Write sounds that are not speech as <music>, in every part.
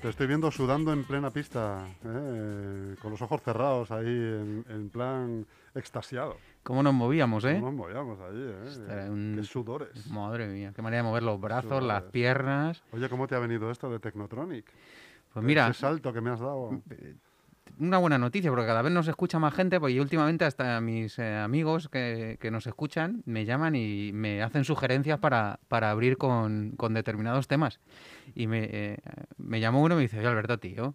Te estoy viendo sudando en plena pista, ¿eh? con los ojos cerrados ahí, en, en plan extasiado. ¿Cómo nos movíamos, eh? No nos movíamos ahí, ¿eh? Un- Qué sudores. Madre mía, qué manera de mover los brazos, las piernas. Oye, ¿cómo te ha venido esto de Technotronic? Pues mira, Ese salto que me has dado. Una buena noticia, porque cada vez nos escucha más gente, pues y últimamente hasta mis eh, amigos que, que nos escuchan me llaman y me hacen sugerencias para, para abrir con, con determinados temas. Y me, eh, me llamó uno y me dice, oye Alberto, tío,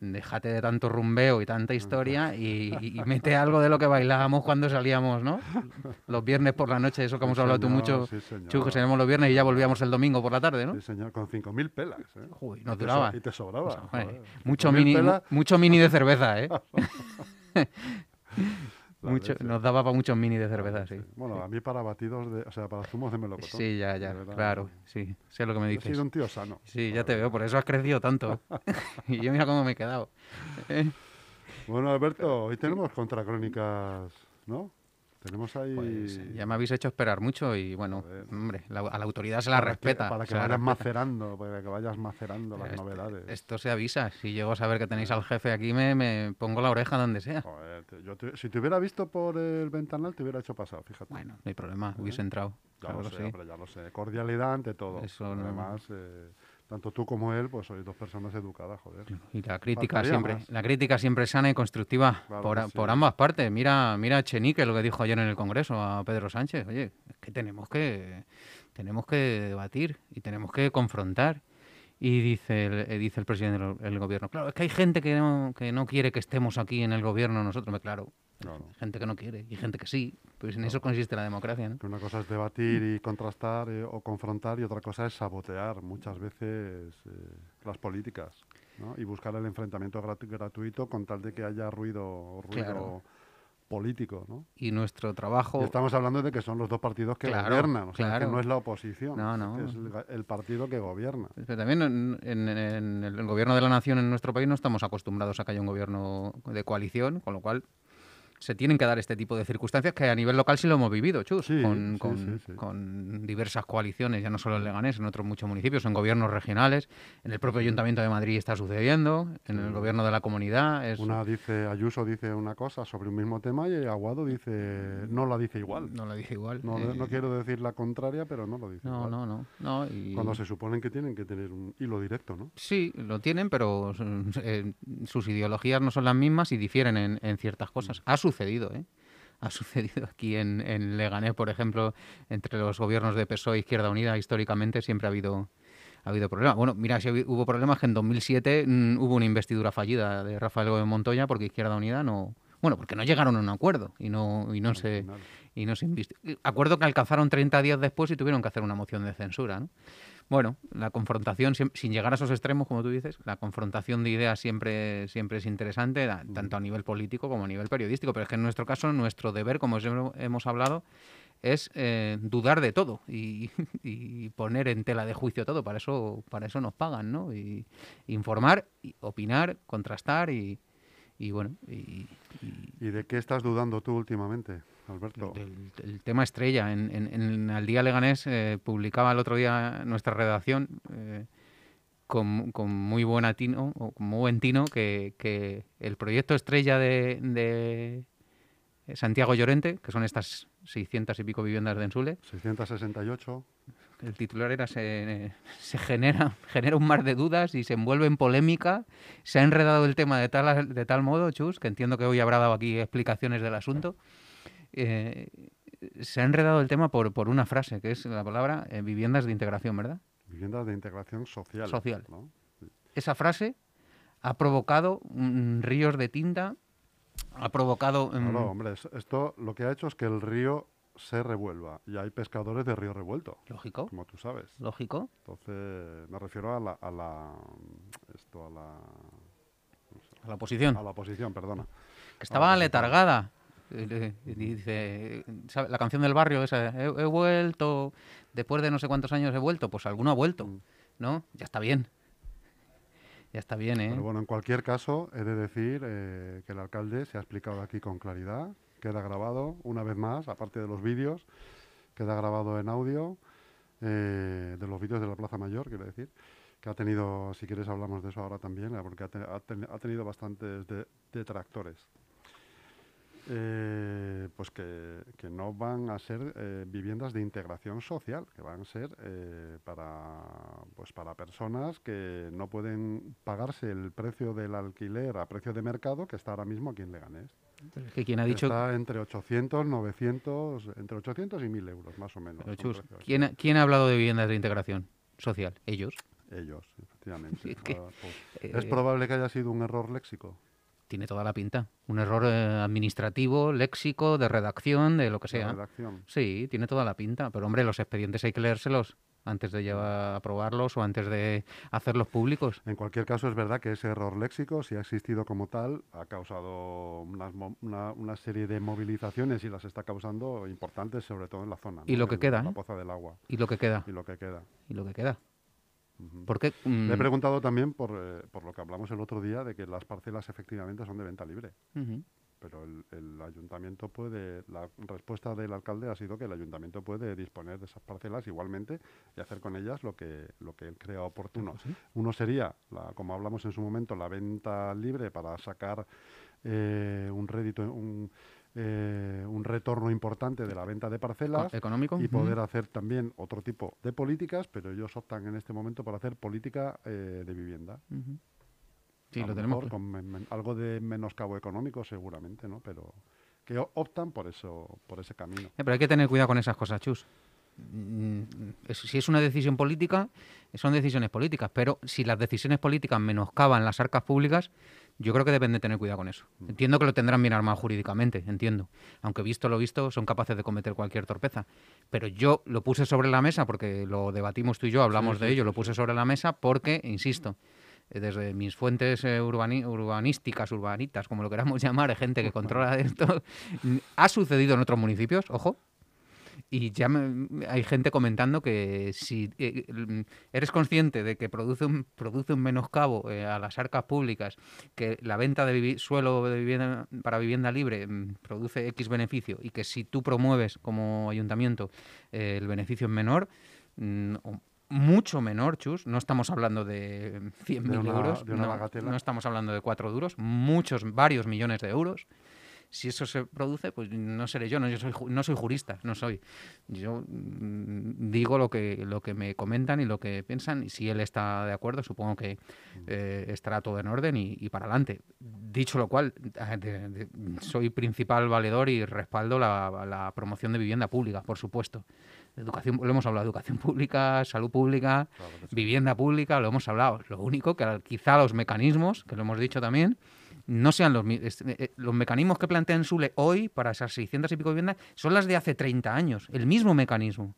déjate de tanto rumbeo y tanta historia <laughs> y, y- y mete algo de lo que bailábamos cuando salíamos, ¿no? <laughs> Los viernes por la noche, eso que hemos hablado tú mucho, sí, señor. Chu, que salíamos los viernes y ya volvíamos el domingo por la tarde, ¿no? Sí, señor, con 5.000 pelas. ¿eh? Joder, Y nos te so- duraba. Y te sobraba. Joder. mucho 5.000 mini, pelas, mucho mini de cerveza, ¿eh? <laughs> Mucho- nos daba para muchos mini de cerveza, sí. Bueno, a mí para batidos, de, o sea, para zumos de melocotón. Sí, ya, ya, claro, sí, sé lo que me He dices. sido un tío sano. Sí, ya te veo, por eso has crecido tanto. <laughs> <laughs> y yo mira cómo me he quedado. Bueno, Alberto, hoy tenemos contracrónicas, ¿no? Tenemos ahí... Pues ya me habéis hecho esperar mucho y bueno, hombre, la- a la autoridad se la para que- respeta. para que vayas macerando, para que vayas macerando las Este- novedades. Esto se avisa. Si llego a saber que tenéis al jefe aquí, me, me pongo la oreja donde sea. Joder, te- yo te- si te hubiera visto por el ventanal, te hubiera hecho pasar, fíjate. Bueno, no hay problema, hubiese entrado. ya claro lo sé, sí. hombre, ya lo sé. Cordialidad ante todo. Eso no- Además, eh, tanto tú como él, pues sois dos personas educadas, joder. Y la crítica Faltaría siempre, más. la crítica siempre sana y constructiva Claro por, sí. por ambas partes. Mira, mira a Chenique lo que dijo ayer en el Congreso a Pedro Sánchez. Oye, es que tenemos que tenemos que debatir y tenemos que confrontar. Y dice el, eh, dice el presidente del del gobierno, claro, es que hay gente que no, que no quiere que estemos aquí en el gobierno nosotros, claro, Claro. gente que no quiere y gente que sí, pues en eso consiste la democracia, ¿no? Una cosa es debatir y contrastar eh, o confrontar y otra cosa es sabotear muchas veces eh, las políticas ¿no? y buscar el enfrentamiento gratu- gratuito con tal de que haya ruido, ruido Claro. político. ¿no? Y nuestro Y trabajo, estamos hablando de que son los dos partidos que Claro, gobiernan, o sea, claro. que no es la oposición, No, es el, el partido que gobierna. Pero también en, en- en el gobierno de la nación en nuestro país no estamos acostumbrados a que haya un gobierno de coalición, con lo cual se tienen que dar este tipo de circunstancias que a nivel local sí lo hemos vivido, Chus, Sí, con, sí, con- sí, sí. con diversas coaliciones, ya no solo en Leganés, en otros muchos municipios, en gobiernos regionales, en el propio Ayuntamiento de Madrid está sucediendo, en el gobierno de la comunidad. Es, Una dice, Ayuso dice una cosa sobre un mismo tema y Aguado dice, no la dice igual. No lo dije igual. No, eh, no quiero decir la contraria, pero no lo dice no, igual. no, no, no, y- Cuando se suponen que tienen que tener un hilo directo, ¿no? Sí, lo tienen, pero eh, sus ideologías no son las mismas y difieren en, en ciertas cosas. Ha sucedido, ¿eh? Ha sucedido aquí en, en Leganés, por ejemplo, entre los gobiernos de PSOE e Izquierda Unida, históricamente siempre ha habido ha habido problemas. Bueno, mira, si hubo problemas que en 2007 mm, hubo una investidura fallida de Rafael Gómez Montoya porque Izquierda Unida no... Bueno, porque no llegaron a un acuerdo y no, y no se... Y no se Acuerdo que alcanzaron 30 días después y tuvieron que hacer una moción de censura. ¿no? Bueno, la confrontación, sin llegar a esos extremos, como tú dices, la confrontación de ideas siempre, siempre es interesante, tanto a nivel político como a nivel periodístico. Pero es que en nuestro caso, nuestro deber, como siempre hemos hablado, es eh, dudar de todo y, <laughs> y poner en tela de juicio todo. Para eso, para eso nos pagan, ¿no? Y informar, y opinar, contrastar y, y bueno, y, y- ¿Y de qué estás dudando tú últimamente, Alberto? el, el tema estrella. En, en, en Al Día Leganés eh, publicaba el otro día nuestra redacción eh, con, con muy buen atino, o con muy buen tino que, que el proyecto estrella de, de Santiago Llorente, que son estas 600 y pico viviendas de Ensule, 668. El titular era se, se genera, genera un mar de dudas y se envuelve en polémica. Se ha enredado el tema de tal, de tal modo, Chus, que entiendo que hoy habrá dado aquí explicaciones del asunto. Eh, se ha enredado el tema por, por una frase, que es la palabra eh, viviendas de integración, ¿verdad? Viviendas de integración social. Social. ¿no? Esa frase ha provocado mm, ríos de tinta, ha provocado... mm, Claro, hombre, es- esto lo que ha hecho es que el río se revuelva. Y hay pescadores de río revuelto, lógico, como tú sabes. lógico. Entonces, me refiero a la, a la esto a la A la oposición. a la oposición, perdona. que estaba pues, Eh, Dice, ¿sabe? la canción del barrio esa, he, he vuelto, después de no sé cuántos años he vuelto, pues alguno ha vuelto, Mm. ¿no? Ya está bien. Ya está bien, ¿eh? Pero bueno, en cualquier caso, he de decir eh, que el alcalde se ha explicado aquí con claridad. Queda grabado una vez más, aparte de los vídeos, queda grabado en audio eh, de los vídeos de la Plaza Mayor, quiero decir, que ha tenido, si quieres hablamos de eso ahora también, porque ha, te- ha ten- ha tenido bastantes de- detractores. Eh, pues que, que no van a ser eh, viviendas de integración social, que van a ser eh, para, pues para personas que no pueden pagarse el precio del alquiler a precio de mercado que está ahora mismo aquí en Leganés. Que quien ha dicho... Está entre 800, 900, entre 800 y 1000 euros más o menos. Pero, Chus. ¿quién, ha- quién ha hablado de viviendas de integración social? Ellos. Ellos, efectivamente. <laughs> Es que, Ah, pues, Eh, es probable que haya sido un error léxico. Tiene toda la pinta. Un error eh, administrativo, léxico, de redacción, de lo que de sea. redacción. Sí, tiene toda la pinta. Pero hombre, los expedientes hay que leérselos antes de llevar a aprobarlos o antes de hacerlos públicos. En cualquier caso, es verdad que ese error léxico, si ha existido como tal, ha causado unas una, una serie de movilizaciones y las está causando importantes, sobre todo en la zona. Y ¿no? lo que En queda, La ¿eh? poza del agua Y lo que queda. y lo que queda. Y lo que queda. Porque Le he preguntado también por, eh, por lo que hablamos el otro día de que las parcelas efectivamente son de venta libre. Pero el, el ayuntamiento puede, la respuesta del alcalde ha sido que el ayuntamiento puede disponer de esas parcelas igualmente y hacer con ellas lo que, lo que él crea oportuno. Uno sería, la, como hablamos en su momento, la venta libre para sacar eh, un rédito, un, eh, un retorno importante de la venta de parcelas económico. y poder hacer también otro tipo de políticas, pero ellos optan en este momento por hacer política eh, de vivienda. Sí, A lo tenemos. mejor con men- men- algo de menoscabo económico seguramente, ¿no? Pero que optan por eso, por ese camino. Eh, pero hay que tener cuidado con esas cosas, Chus. Mm, si es una decisión política, son decisiones políticas, pero si las decisiones políticas menoscaban las arcas públicas, yo creo que deben de tener cuidado con eso. Mm. Entiendo que lo tendrán bien armado jurídicamente, entiendo. Aunque visto lo visto, son capaces de cometer cualquier torpeza. Pero yo lo puse sobre la mesa, porque lo debatimos tú y yo, hablamos Sí, de sí, ello, sí, lo puse sobre la mesa porque, insisto, eh, desde mis fuentes eh, urbanísticas, urbanitas, como lo queramos <laughs> llamar, gente que controla esto, <laughs> ha sucedido en otros municipios, ojo, y ya me- hay gente comentando que si eh, mm, eres consciente de que produce un, produce un menoscabo eh, a las arcas públicas, que la venta de vivi- suelo de vivienda, para vivienda libre mm, produce X beneficio y que si tú promueves como ayuntamiento eh, el beneficio es menor, mm, mucho menor, Chus, no estamos hablando de 100.000 De una- euros, de no estamos hablando de cuatro duros, muchos, varios millones de euros si eso se produce, pues no seré yo, no, yo soy, no soy jurista, no soy. Yo mm, digo lo que, lo que me comentan y lo que piensan, y si él está de acuerdo, supongo que eh, estará todo en orden y, y para adelante. Dicho lo cual, ah, de- de- soy principal valedor y respaldo la, la promoción de vivienda pública, por supuesto. Educación, lo hemos hablado, educación pública, salud pública, Claro vivienda pública, lo hemos hablado. Lo único que quizá los mecanismos, que lo hemos dicho también, no sean los mi- es- eh, eh, los mecanismos que plantea Sule hoy para esas 600 y pico viviendas son las de hace 30 años, el mismo mecanismo.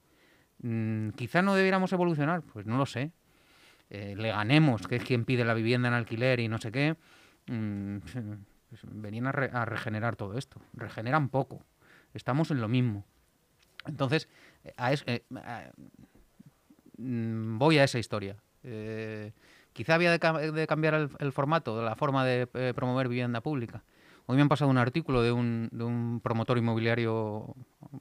Mm, quizá no debiéramos evolucionar, pues no lo sé. Eh, le ganemos, que es quien pide la vivienda en alquiler y no sé qué. Mm, pues venían a, re- a regenerar todo esto. Regeneran poco. Estamos en lo mismo. Entonces, a es- mm, voy a esa historia. Quizá había de, cam- de cambiar el, formato, la forma de eh, promover vivienda pública. Hoy me han pasado un artículo de un, de un promotor inmobiliario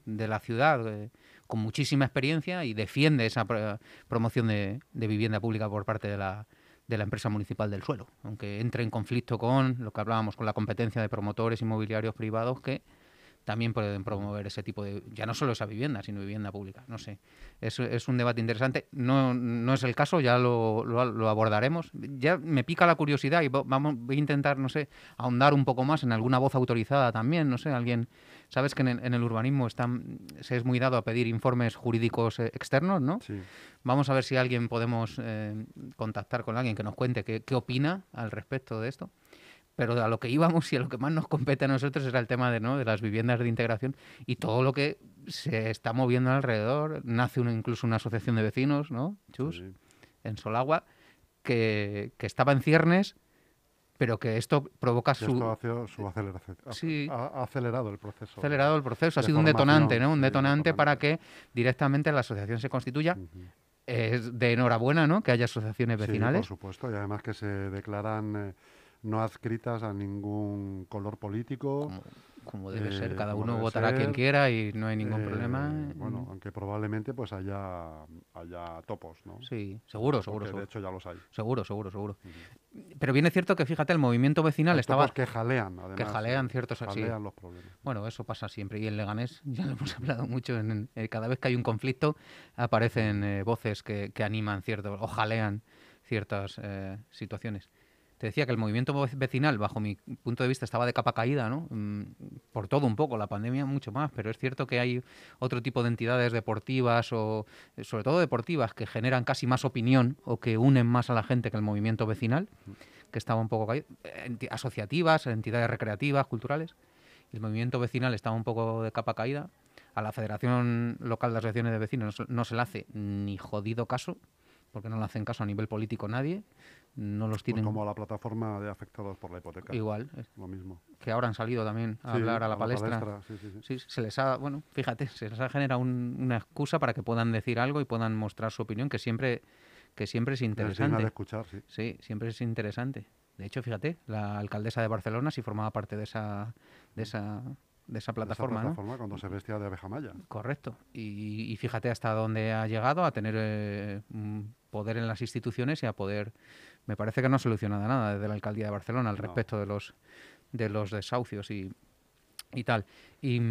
de la ciudad eh, con muchísima experiencia y defiende esa pro- promoción de, de vivienda pública por parte de la, de la empresa municipal del suelo, aunque entre en conflicto con lo que hablábamos, con la competencia de promotores inmobiliarios privados que también pueden promover ese tipo de, ya no solo esa vivienda, sino vivienda pública, no sé. Es, es un debate interesante, no, no es el caso, ya lo, lo, lo abordaremos. Ya me pica la curiosidad y vamos, voy a intentar, no sé, ahondar un poco más en alguna voz autorizada también, no sé, alguien... Sabes que en el, en el urbanismo están, se es muy dado a pedir informes jurídicos eh, externos, ¿no? Sí. Vamos a ver si alguien podemos eh, contactar con alguien que nos cuente qué, qué opina al respecto de esto. Pero a lo que íbamos y a lo que más nos compete a nosotros era el tema de, ¿no? de las viviendas de integración y todo lo que se está moviendo alrededor. Nace una, incluso una asociación de vecinos, ¿no? Chus, sí. en Solagua, que, que estaba en ciernes, pero que esto provoca su... esto su aceleración. Ha- Sí. Ha, ha acelerado el proceso. acelerado el proceso, ha sido un detonante, ¿no? Un sí, detonante para que directamente la asociación se constituya. Es de enhorabuena, ¿no? Que haya asociaciones Sí, vecinales. por supuesto, y además que se declaran eh, no adscritas a ningún color político. como, como debe ser, eh, cada uno votará quien quiera y no hay ningún Eh, problema. Bueno, Mm, aunque probablemente pues haya, haya topos, ¿no? Sí, seguro, seguro, de hecho ya los hay. Seguro, seguro, seguro. Pero bien es cierto que, fíjate, el movimiento vecinal estaba... topos que jalean, además. que jalean eh, ciertos- sí. Jalean los problemas. Bueno, eso pasa siempre. Y en Leganés, <laughs> ya lo hemos hablado mucho, en, en- cada vez que hay un conflicto aparecen eh, voces que, que animan ciertos, o jalean ciertas eh, situaciones. Te decía que el movimiento ve- vecinal, bajo mi punto de vista, estaba de capa caída, ¿no? Mm, Por todo un poco, la pandemia mucho más, pero es cierto que hay otro tipo de entidades deportivas o, sobre todo deportivas, que generan casi más opinión o que unen más a la gente que el movimiento vecinal, que estaba un poco caído. Asociativas, entidades recreativas, culturales. El movimiento vecinal estaba un poco de capa caída. A la Federación Local de Asociaciones de Vecinos no se le hace ni jodido caso, porque no le hacen caso a nivel político nadie. No los Pues tienen como la plataforma de afectados por la hipoteca. igual. Lo mismo. Que ahora han salido también a Sí, hablar a la palestra. sí, sí, sí. Sí, se les ha, bueno, fíjate, se les ha generado un- una excusa para que puedan decir algo y puedan mostrar su opinión, que siempre, que siempre es interesante. de escuchar, sí. Sí, siempre es interesante. De hecho, fíjate, la alcaldesa de Barcelona sí formaba parte de esa, de esa, de esa De plataforma, esa ¿no? plataforma cuando se vestía de abeja maya. Correcto. Y, y fíjate hasta dónde ha llegado a tener eh, poder en las instituciones y a poder. Me parece que no ha solucionado nada desde la alcaldía de Barcelona al No. respecto de los de los desahucios y, y tal. Y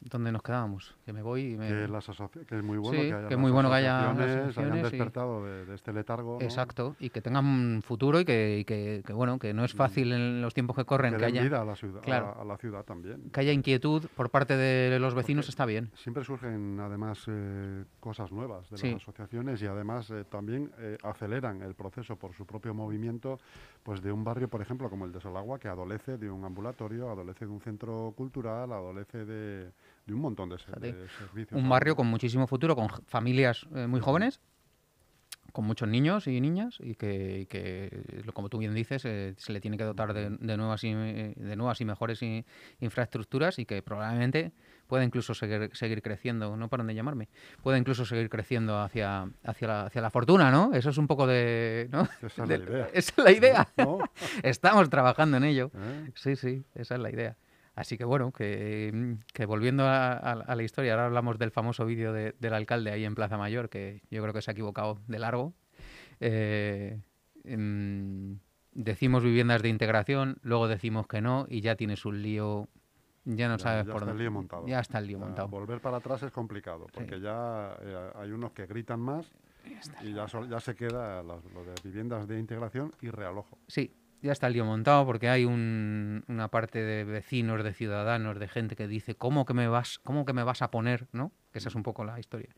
mm, ¿dónde nos quedábamos? Que me voy y me. Que, las que es muy bueno Sí, que, haya que es las muy bueno que haya hayan y- despertado de, de este letargo. ¿no? Exacto, y que tengan un futuro y que, y que- bueno, que no es fácil en los tiempos que corren Que haya, vida a la, ciudad, claro. la- a la ciudad también. que haya inquietud por parte de los vecinos Porque- está bien. Siempre surgen además eh, cosas nuevas de Sí. las asociaciones y además eh, también eh, aceleran el proceso por su propio movimiento pues de un barrio, por ejemplo, como el de Solagua, que adolece de un ambulatorio, adolece de un centro cultural, adolece de, de un montón de, servicios. Un barrio con muchísimo futuro, con familias eh, muy jóvenes, con muchos niños y niñas, y que, y que, lo- como tú bien dices, eh, se le tiene que dotar de, de nuevas y, eh, de nuevas y mejores i- infraestructuras y que probablemente pueda incluso seguir, seguir creciendo, no paran de llamarme, pueda incluso seguir creciendo hacia, hacia, la, hacia la fortuna, ¿no? Eso es un poco de... ¿no? Esa es la De- idea. Esa es la idea. ¿No? <laughs> Estamos trabajando en ello. ¿Eh? Sí, sí, esa es la idea. Así que bueno, que, mm, que volviendo a, a- a la historia, ahora hablamos del famoso vídeo de- del alcalde ahí en Plaza Mayor, que yo creo que se ha equivocado de largo. Eh, mm, decimos viviendas de integración, luego decimos que no y ya tienes un lío, ya no Ya- sabes ya por está el dónde. lío montado. Ya está el lío O sea, montado. Volver para atrás es complicado, porque ya eh, hay unos que gritan más y ya, sol- ya se queda las- lo de viviendas de integración y realojo. Sí, ya está el lío montado porque hay un- una parte de vecinos, de ciudadanos, de gente que dice, ¿cómo que me vas, cómo que me vas a poner, no? Que esa es un poco la historia.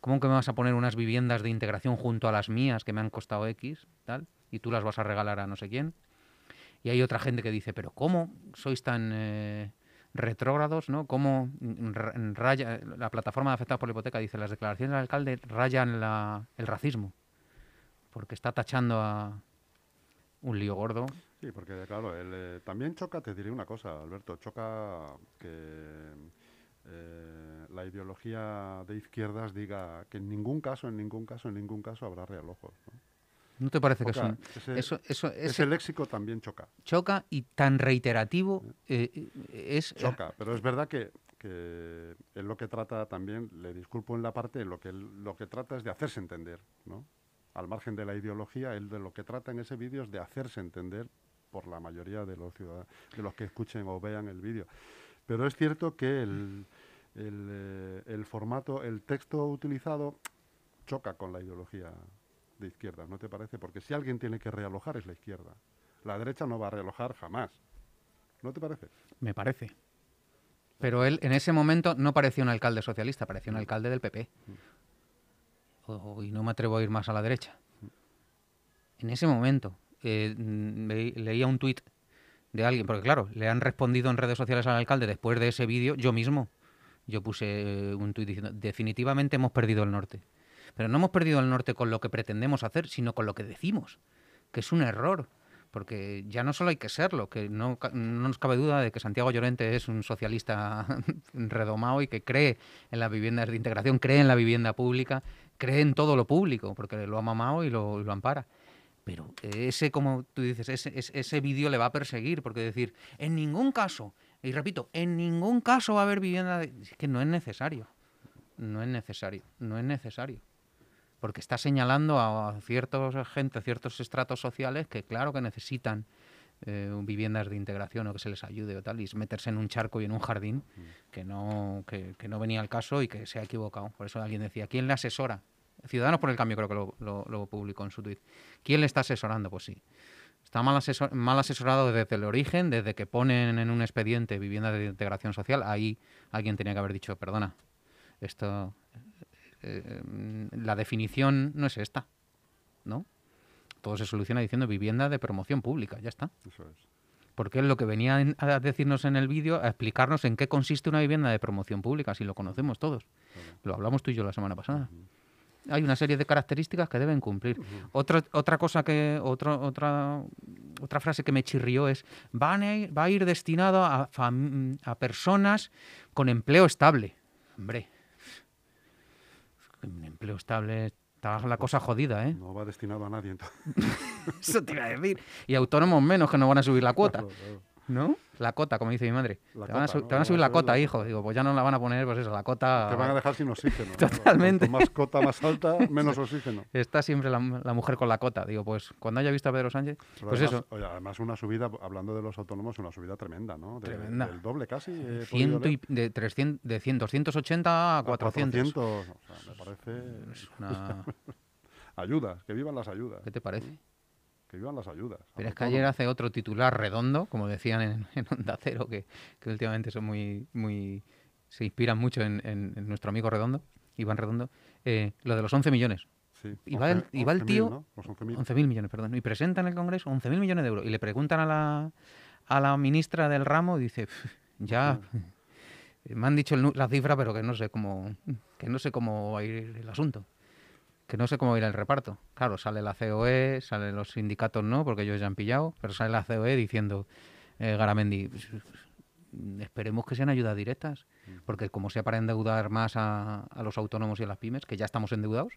¿Cómo que me vas a poner unas viviendas de integración junto a las mías que me han costado X, tal? Y tú las vas a regalar a no sé quién. Y hay otra gente que dice, pero ¿cómo sois tan eh, retrógrados, no? ¿Cómo ra- raya la plataforma de afectados por la hipoteca dice las declaraciones del alcalde rayan el racismo porque está tachando a un lío gordo. Sí, porque claro, él, eh, también choca, te diré una cosa, Alberto, choca que eh, la ideología de izquierdas diga que en ningún caso, en ningún caso, en ningún caso habrá realojos. ¿no? ¿No te parece que son, ese, eso, eso, ese ese léxico también choca, choca y tan reiterativo eh, eh, es choca, pero es verdad que, que él lo que trata también, le disculpo en la parte, lo que, él- lo que trata es de hacerse entender, ¿no? Al margen de la ideología, él de lo que trata en ese vídeo es de hacerse entender por la mayoría de los ciudadanos, de los que escuchen o vean el vídeo. Pero es cierto que el, el, eh, el formato, el texto utilizado choca con la ideología de izquierda, ¿no te parece? Porque si alguien tiene que realojar es la izquierda. La derecha no va a realojar jamás. ¿No te parece? Me parece. Pero él en ese momento no parecía un alcalde socialista, parecía un alcalde del PP. Y no me atrevo a ir más a la derecha. En ese momento eh, mm, leía un tuit de alguien, porque claro, le han respondido en redes sociales al alcalde después de ese vídeo, yo mismo. Yo puse eh, un tuit diciendo, definitivamente hemos perdido el norte. Pero no hemos perdido el norte con lo que pretendemos hacer, sino con lo que decimos, que es un error. Porque ya no solo hay que serlo, que no, no nos cabe duda de que Santiago Llorente es un socialista <laughs> redomado y que cree en las viviendas de integración, cree en la vivienda pública, cree en todo lo público, porque lo ha mamado y lo, ampara. Pero ese, como tú dices, ese, ese, ese vídeo le va a perseguir, porque decir, en ningún caso, y repito, en ningún caso va a haber vivienda de... Es que no es necesario. No es necesario, no es necesario. Porque está señalando a ciertos gente, ciertos estratos sociales que claro que necesitan eh, viviendas de integración o que se les ayude o tal, y es meterse en un charco y en un jardín que no, que, que no venía al caso y que se ha equivocado. Por eso alguien decía, ¿quién le asesora? Ciudadanos por el Cambio creo que lo, lo- lo publicó en su tweet. ¿Quién le está asesorando? Pues sí. Está mal, asesor- mal asesorado desde el origen, desde que ponen en un expediente vivienda de integración social. Ahí alguien tenía que haber dicho, perdona, esto, eh, mm, la definición no es esta, ¿no? Todo se soluciona diciendo vivienda de promoción pública, ya está. Eso es. Porque es lo que venía en- a decirnos en el vídeo, a explicarnos en qué consiste una vivienda de promoción pública, si lo conocemos todos. Lo hablamos tú y yo la semana pasada. Hay una serie de características que deben cumplir. Otra, otra cosa que, otro, otra, otra frase que me chirrió es, van a ir- va a ir destinado a, fam- a personas con empleo estable. Hombre, empleo estable, está la cosa jodida, ¿eh? No va destinado a nadie. entonces. <laughs> Eso te iba a decir. Y autónomos menos que no van a subir la cuota. Claro, claro. ¿No? La cota, como dice mi madre. La te, van a cota, su- ¿no? te van a Va subir la cota, hijo. Digo, pues ya no la van a poner, pues eso, la cota. Te van a dejar sin oxígeno. ¿no? <laughs> Totalmente. Más cota más alta, <laughs> menos oxígeno. Está siempre la, la mujer con la cota. Digo, pues cuando haya visto a Pedro Sánchez, Pero pues además, eso. oye, además una subida, hablando de los autónomos, una subida tremenda, ¿no? De- Tremenda. Del doble casi. Ciento y- de, 300, de 100, 280 a A 400. 400, o sea, me parece... Es una- <laughs> Ayudas, que vivan las ayudas. ¿Qué te parece? Que vivan las ayudas. Pero es que ayer hace otro titular redondo, como decían en, en Onda Cero, que, que últimamente son muy, muy se inspiran mucho en, en- en nuestro amigo Redondo, Iván Redondo, eh, lo de los 11 millones. Sí, y va el- y va el 11.000, tío- ¿no? Los 11.000. 11.000 millones, perdón. Y presenta en el Congreso 11.000 millones de euros. Y le preguntan a la, a la ministra del ramo y dice, "Pf, ya me han dicho el la cifra, pero que no sé cómo que no sé cómo va a ir el asunto. Que no sé cómo va a ir el reparto. Claro, sale la COE, salen los sindicatos no, porque ellos ya han pillado, pero sale la COE diciendo, eh, Garamendi, "Pues, esperemos que sean ayudas directas, porque como sea para endeudar más a, a los autónomos y a las pymes, que ya estamos endeudados,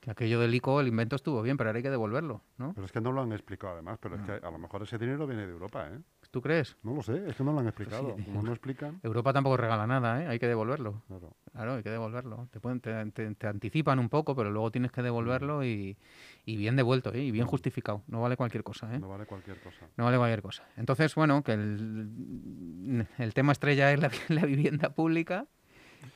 que aquello del ICO, el invento estuvo bien, pero ahora hay que devolverlo, ¿no? Pero es que no lo han explicado además, pero es que a lo mejor ese dinero viene de Europa, ¿eh? ¿Tú crees? No lo sé, es que no lo han explicado. sí. Como no explican, Europa tampoco regala nada, ¿eh? Hay que devolverlo. claro. Claro, hay que devolverlo. Te, pueden, te, te- te anticipan un poco, pero luego tienes que devolverlo y, y bien devuelto, ¿eh? Y bien justificado. No vale cualquier cosa, ¿eh? No vale cualquier cosa. No vale cualquier cosa. Entonces, bueno, que el, el tema estrella es la, <laughs> la vivienda pública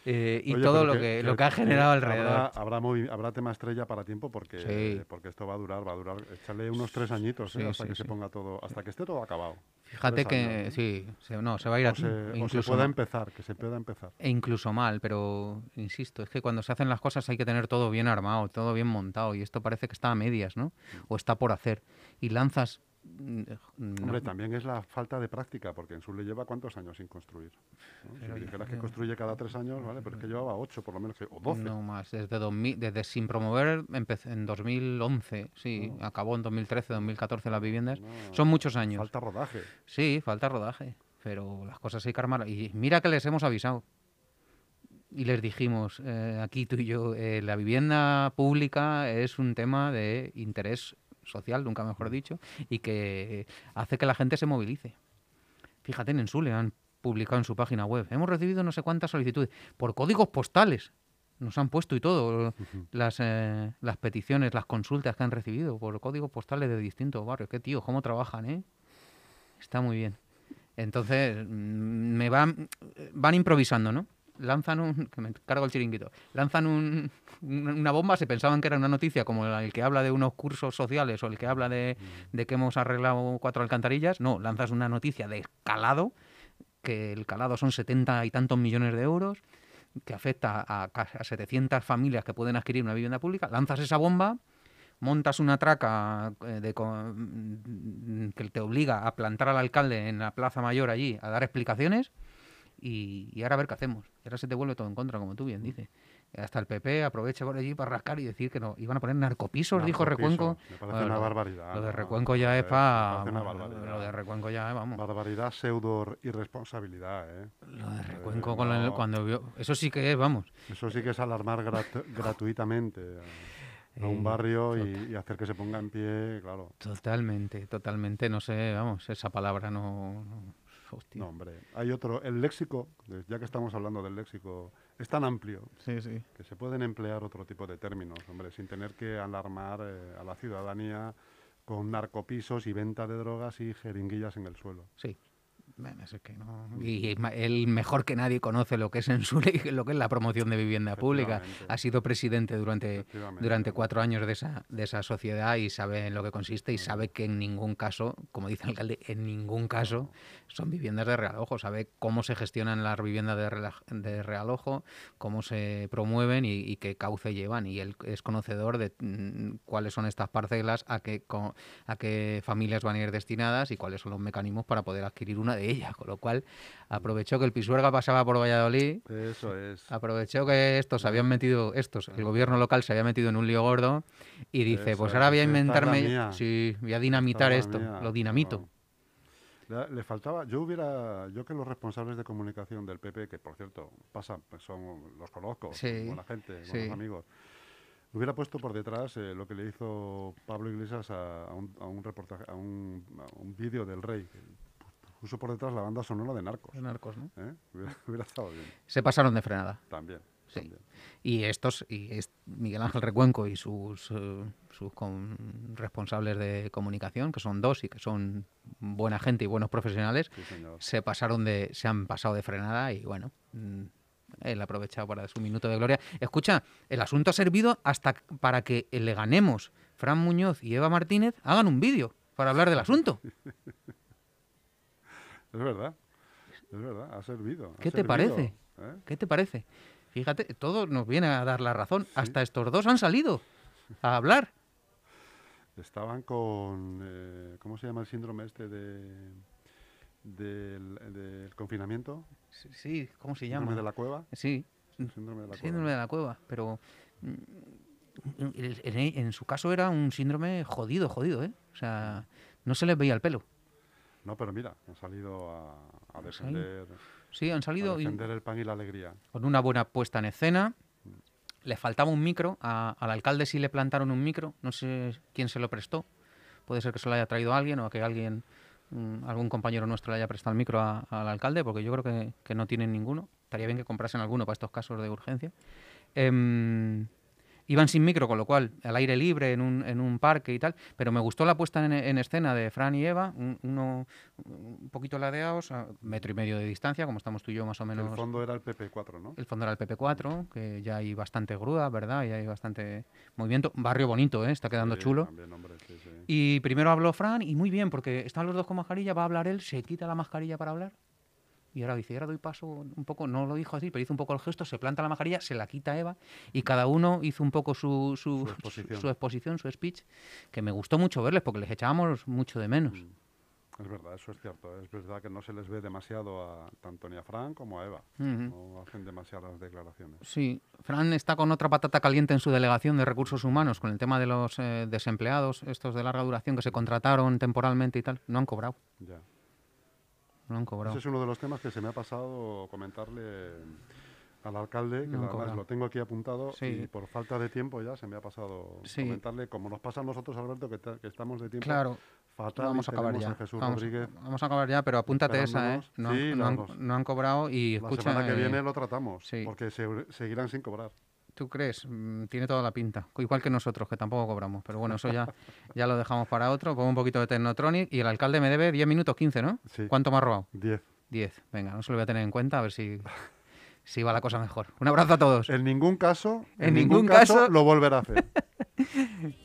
eh, y Oye, todo lo que, lo que ha generado alrededor. Habrá, habrá, movi- habrá tema estrella para tiempo porque, Sí. porque esto va a durar, va a durar. Échale unos tres añitos ¿eh? Hasta sí, que se ponga todo, hasta que esté todo acabado. Fíjate que sí, se, no, se va a ir a, se, o se incluso pueda mal. empezar, que se pueda empezar. E incluso mal, pero insisto, es que cuando se hacen las cosas hay que tener todo bien armado, todo bien montado, y esto parece que está a medias, ¿no? O está por hacer. Y lanzas. Mm, no- Hombre, también es la falta de práctica, porque en su le lleva cuántos años sin construir. ¿no? Si me dijeras que construye cada tres años, ¿vale? Pero es que llevaba ocho, por lo menos, o doce. No más, desde, 2000, desde sin promover empecé en 2011, sí, acabó en 2013, 2014 las viviendas. No, Son muchos años. Falta rodaje. Sí, falta rodaje, pero las cosas hay que armar. Y mira que les hemos avisado. Y les dijimos, eh, aquí tú y yo, eh, la vivienda pública es un tema de interés social, nunca mejor dicho, y que hace que la gente se movilice. Fíjate, en Ensule han publicado en su página web, hemos recibido no sé cuántas solicitudes por códigos postales. Nos han puesto y todo las, eh, las peticiones, las consultas que han recibido por códigos postales de distintos barrios. Qué tío, cómo trabajan, ¿eh? Está muy bien. Entonces, mm, me van, van improvisando, ¿no? Lanzan un, que me cargo el chiringuito, lanzan un- un- una bomba, se pensaban que era una noticia como el que habla de unos cursos sociales o el que habla de, de que hemos arreglado cuatro alcantarillas. No, lanzas una noticia de calado, que el calado son 70 y tantos millones de euros, que afecta a, a 700 familias que pueden adquirir una vivienda pública, lanzas esa bomba, montas una traca eh, de mm, que te obliga a plantar al alcalde en la Plaza Mayor allí a dar explicaciones y, y ahora a ver qué hacemos. Y ahora se te vuelve todo en contra, como tú bien dices. Hasta el PP aprovecha por allí para rascar y decir que no. Iban a poner narcopisos, dijo. Recuenco. Me parece Bueno, una barbaridad. Lo de. Recuenco ya es Me para... Lo de Recuenco ya, es, vamos. Barbaridad, pseudo irresponsabilidad, ¿eh? Lo de Eh, Recuenco con el- cuando vio... Eso sí que es, vamos. Eso sí que es alarmar gratu- <laughs> gratuitamente a, un Eh, barrio y, y hacer que se ponga en pie, claro. Totalmente, totalmente. No sé, vamos, esa palabra no... no- No, hombre. Hay otro, el léxico, ya que estamos hablando del léxico, es tan amplio Sí, sí. que se pueden emplear otro tipo de términos, hombre, sin tener que alarmar eh, a la ciudadanía con narcopisos y venta de drogas y jeringuillas en el suelo. Sí. Bueno, es que no. Y él mejor que nadie conoce lo que es en su <laughs> ley, lo que es la promoción de vivienda pública. Ha sido presidente durante, durante cuatro años de esa, de esa sociedad y sabe en lo que consiste y sabe que en ningún caso, como dice el alcalde, en ningún caso son viviendas de realojo. Sabe cómo se gestionan las viviendas de, rela- de realojo, cómo se promueven y, y qué cauce llevan. Y él es conocedor de mm, cuáles son estas parcelas, a qué, a qué familias van a ir destinadas y cuáles son los mecanismos para poder adquirir una de ellas. Con lo cual, aprovechó que el Pisuerga pasaba por Valladolid Eso es. Aprovechó que estos se habían metido, estos, el gobierno local se había metido en un lío gordo y dice, Eso pues es, ahora voy a inventarme, sí, voy a dinamitar esto, mía, lo dinamito. Le, faltaba, yo hubiera, yo que los responsables de comunicación del PP, que por cierto pasan, pues son, los conozco, Sí, buena gente, buenos sí. amigos, hubiera puesto por detrás eh, lo que le hizo Pablo Iglesias a, a un, a un reportaje, a un, a un vídeo del rey. Puso por detrás la banda sonora de Narcos. Los narcos, ¿no? ¿eh? <laughs> Hubiera, hubiera estado bien, Se pasaron de frenada. también. Sí. también. Y estos, y es Miguel Ángel Recuenco y sus, eh, sus con- responsables de comunicación, que son dos y que son buena gente y buenos profesionales, Sí, se pasaron de, se han pasado de frenada y bueno, mm, él ha aprovechado para su minuto de gloria. Escucha, el asunto ha servido hasta para que le ganemos Fran Muñoz y Eva Martínez hagan un vídeo para hablar del asunto. <laughs> Es verdad, es verdad, ha servido. ha ¿Qué te servido, parece? ¿eh? ¿Qué te parece? Fíjate, todo nos viene a dar la razón. Hasta estos dos han salido a hablar. Estaban con, eh, ¿cómo se llama el síndrome este de, del, del confinamiento? Sí, Sí, ¿cómo se Síndrome llama? de la cueva. Sí, Síndrome de la síndrome cueva. de la cueva, pero mm, en su caso era un síndrome jodido, jodido, ¿eh? O sea, no se les veía el pelo. No, pero mira, han salido a, a defender, Sí, han a salido y- defender el pan y la alegría. con una buena puesta en escena. Le faltaba un micro, a- al alcalde sí le plantaron un micro, no sé quién se lo prestó. Puede ser que se lo haya traído alguien o que alguien, mm, algún compañero nuestro le haya prestado el micro a- al alcalde, porque yo creo que, que no tienen ninguno. Estaría bien que comprasen alguno para estos casos de urgencia. Em, iban sin micro, con lo cual al aire libre, en un, en un parque y tal, pero me gustó la puesta en, en escena de Fran y Eva, un, uno un poquito ladeados, a metro y medio de distancia, como estamos tú y yo más o menos. El fondo era el PP4, ¿no? El fondo era el PP4, que ya hay bastante grúa, ¿verdad? Ya hay bastante movimiento. Barrio bonito, ¿eh? Está quedando Sí, chulo. también, hombre, sí, sí. Y primero habló Fran, y muy bien, porque están los dos con mascarilla, va a hablar él, se quita la mascarilla para hablar. Y ahora dice, ahora doy paso un poco, no lo dijo así, pero hizo un poco el gesto, se planta la mascarilla, se la quita Eva, y cada uno hizo un poco su, su, <laughs> Su exposición. su exposición, su speech, que me gustó mucho verles, porque les echábamos mucho de menos. Es verdad, eso es cierto. Es verdad que no se les ve demasiado a tanto ni a Fran como a Eva. No hacen demasiadas declaraciones. Sí, Fran está con otra patata caliente en su delegación de recursos humanos con el tema de los eh, desempleados, estos de larga duración que se contrataron temporalmente y tal. No han cobrado, Ya. No han cobrado. Ese es uno de los temas que se me ha pasado comentarle al alcalde, que No además lo tengo aquí apuntado Sí. y por falta de tiempo ya se me ha pasado Sí. comentarle, como nos pasa a nosotros, Alberto, que, ta- que estamos de tiempo Claro, fatal vamos a acabar ya. a Jesús Vamos, Rodríguez. vamos a acabar ya, pero apúntate esa, ¿eh? No, han- no han, vamos. no han cobrado y La escucha. semana que eh, viene lo tratamos, porque se- seguirán sin cobrar. ¿Tú crees? Mm, Tiene toda la pinta. Igual que nosotros, que tampoco cobramos. Pero bueno, eso ya, <laughs> ya lo dejamos para otro. Pongo un poquito de Technotronic y el alcalde me debe 10 minutos 15, ¿no? Sí. ¿Cuánto me ha robado? 10. 10. Venga, no se lo voy a tener en cuenta, a ver si, si va la cosa mejor. Un abrazo a todos. En ningún caso, En ningún caso- lo volverá a hacer. <laughs>